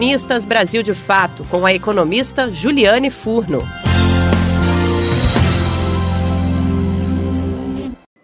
Colunistas Brasil de Fato, com a economista Juliane Furno.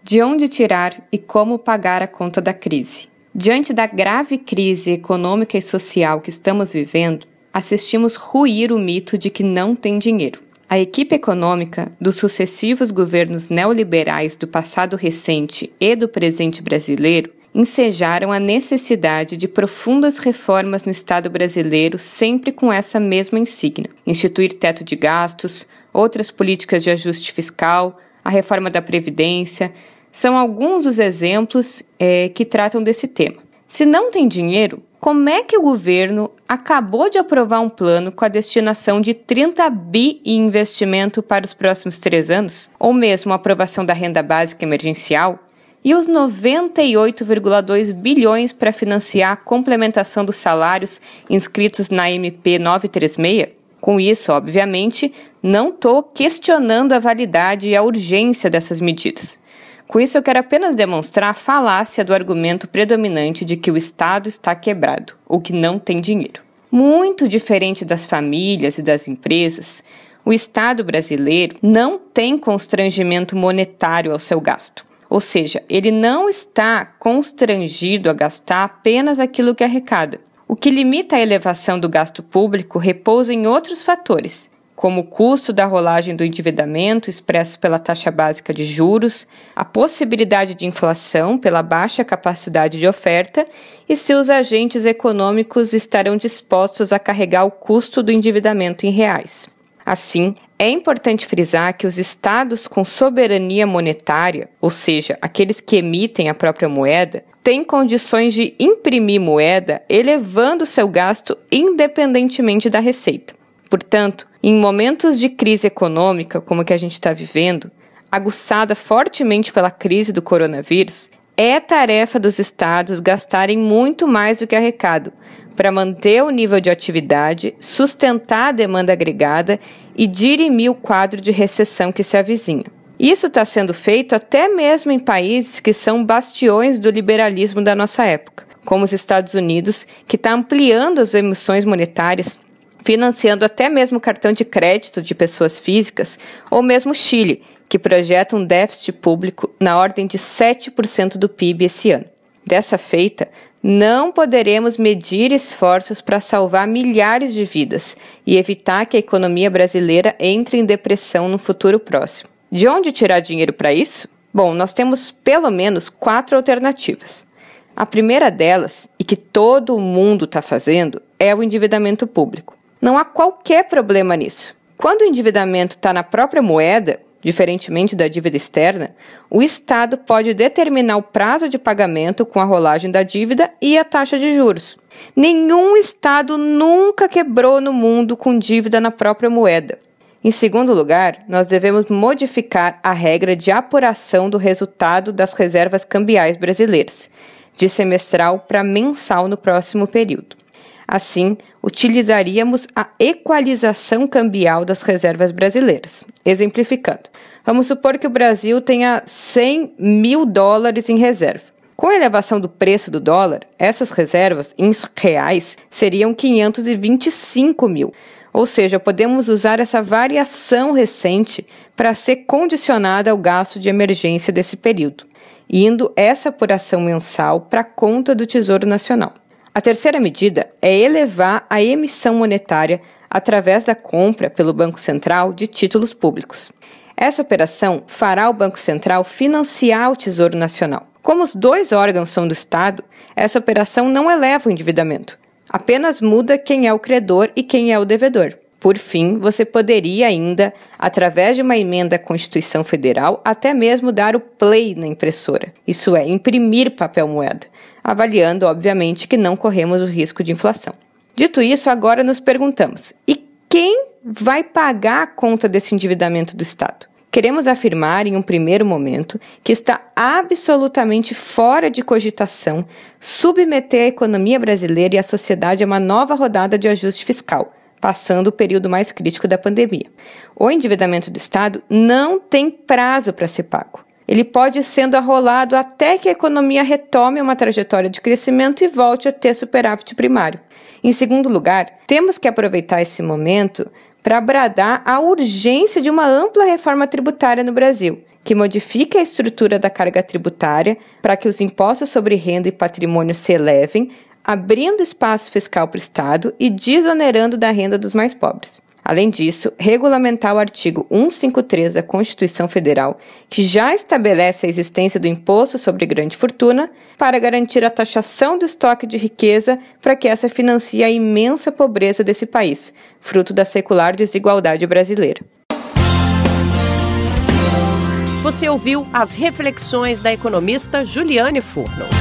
De onde tirar e como pagar a conta da crise? Diante da grave crise econômica e social que estamos vivendo, assistimos ruir o mito de que não tem dinheiro. A equipe econômica dos sucessivos governos neoliberais do passado recente e do presente brasileiro ensejaram a necessidade de profundas reformas no Estado brasileiro, sempre com essa mesma insígnia: instituir teto de gastos, outras políticas de ajuste fiscal, a reforma da Previdência. São alguns dos exemplos é, que tratam desse tema. Se não tem dinheiro, como é que o governo acabou de aprovar um plano com a destinação de 30 bi em investimento para os próximos três anos, ou mesmo a aprovação da renda básica emergencial, e os 98,2 bilhões para financiar a complementação dos salários inscritos na MP 936? Com isso, obviamente, não estou questionando a validade e a urgência dessas medidas. Com isso, eu quero apenas demonstrar a falácia do argumento predominante de que o Estado está quebrado ou que não tem dinheiro. Muito diferente das famílias e das empresas, o Estado brasileiro não tem constrangimento monetário ao seu gasto. Ou seja, ele não está constrangido a gastar apenas aquilo que arrecada. O que limita a elevação do gasto público repousa em outros fatores, como o custo da rolagem do endividamento expresso pela taxa básica de juros, a possibilidade de inflação pela baixa capacidade de oferta e se os agentes econômicos estarão dispostos a carregar o custo do endividamento em reais. Assim, é importante frisar que os estados com soberania monetária, ou seja, aqueles que emitem a própria moeda, têm condições de imprimir moeda, elevando seu gasto independentemente da receita. Portanto, em momentos de crise econômica como a que a gente está vivendo, aguçada fortemente pela crise do coronavírus, é tarefa dos estados gastarem muito mais do que arrecado para manter o nível de atividade, sustentar a demanda agregada e dirimir o quadro de recessão que se avizinha. Isso está sendo feito até mesmo em países que são bastiões do liberalismo da nossa época, como os Estados Unidos, que está ampliando as emissões monetárias financiando até mesmo cartão de crédito de pessoas físicas, ou mesmo Chile, que projeta um déficit público na ordem de 7% do PIB esse ano. Dessa feita, não poderemos medir esforços para salvar milhares de vidas e evitar que a economia brasileira entre em depressão no futuro próximo. De onde tirar dinheiro para isso? Bom, nós temos pelo menos quatro alternativas. A primeira delas, e que todo mundo está fazendo, é o endividamento público. Não há qualquer problema nisso. Quando o endividamento está na própria moeda, diferentemente da dívida externa, o Estado pode determinar o prazo de pagamento com a rolagem da dívida e a taxa de juros. Nenhum Estado nunca quebrou no mundo com dívida na própria moeda. Em segundo lugar, nós devemos modificar a regra de apuração do resultado das reservas cambiais brasileiras, de semestral para mensal no próximo período. Assim, utilizaríamos a equalização cambial das reservas brasileiras. Exemplificando, vamos supor que o Brasil tenha 100 mil dólares em reserva. Com a elevação do preço do dólar, essas reservas, em reais, seriam 525 mil. Ou seja, podemos usar essa variação recente para ser condicionada ao gasto de emergência desse período, indo essa apuração mensal para a conta do Tesouro Nacional. A terceira medida é elevar a emissão monetária através da compra pelo Banco Central de títulos públicos. Essa operação fará o Banco Central financiar o Tesouro Nacional. Como os dois órgãos são do Estado, essa operação não eleva o endividamento, apenas muda quem é o credor e quem é o devedor. Por fim, você poderia ainda, através de uma emenda à Constituição Federal, até mesmo dar o play na impressora, isso é, imprimir papel moeda, avaliando, obviamente, que não corremos o risco de inflação. Dito isso, agora nos perguntamos: e quem vai pagar a conta desse endividamento do Estado? Queremos afirmar, em um primeiro momento, que está absolutamente fora de cogitação submeter a economia brasileira e a sociedade a uma nova rodada de ajuste fiscal, passando o período mais crítico da pandemia. O endividamento do Estado não tem prazo para ser pago. Ele pode sendo arrolado até que a economia retome uma trajetória de crescimento e volte a ter superávit primário. Em segundo lugar, temos que aproveitar esse momento para bradar a urgência de uma ampla reforma tributária no Brasil, que modifique a estrutura da carga tributária para que os impostos sobre renda e patrimônio se elevem, abrindo espaço fiscal para o Estado e desonerando da renda dos mais pobres. Além disso, regulamentar o artigo 153 da Constituição Federal, que já estabelece a existência do imposto sobre grande fortuna, para garantir a taxação do estoque de riqueza para que essa financie a imensa pobreza desse país, fruto da secular desigualdade brasileira. Você ouviu as reflexões da economista Juliane Furno.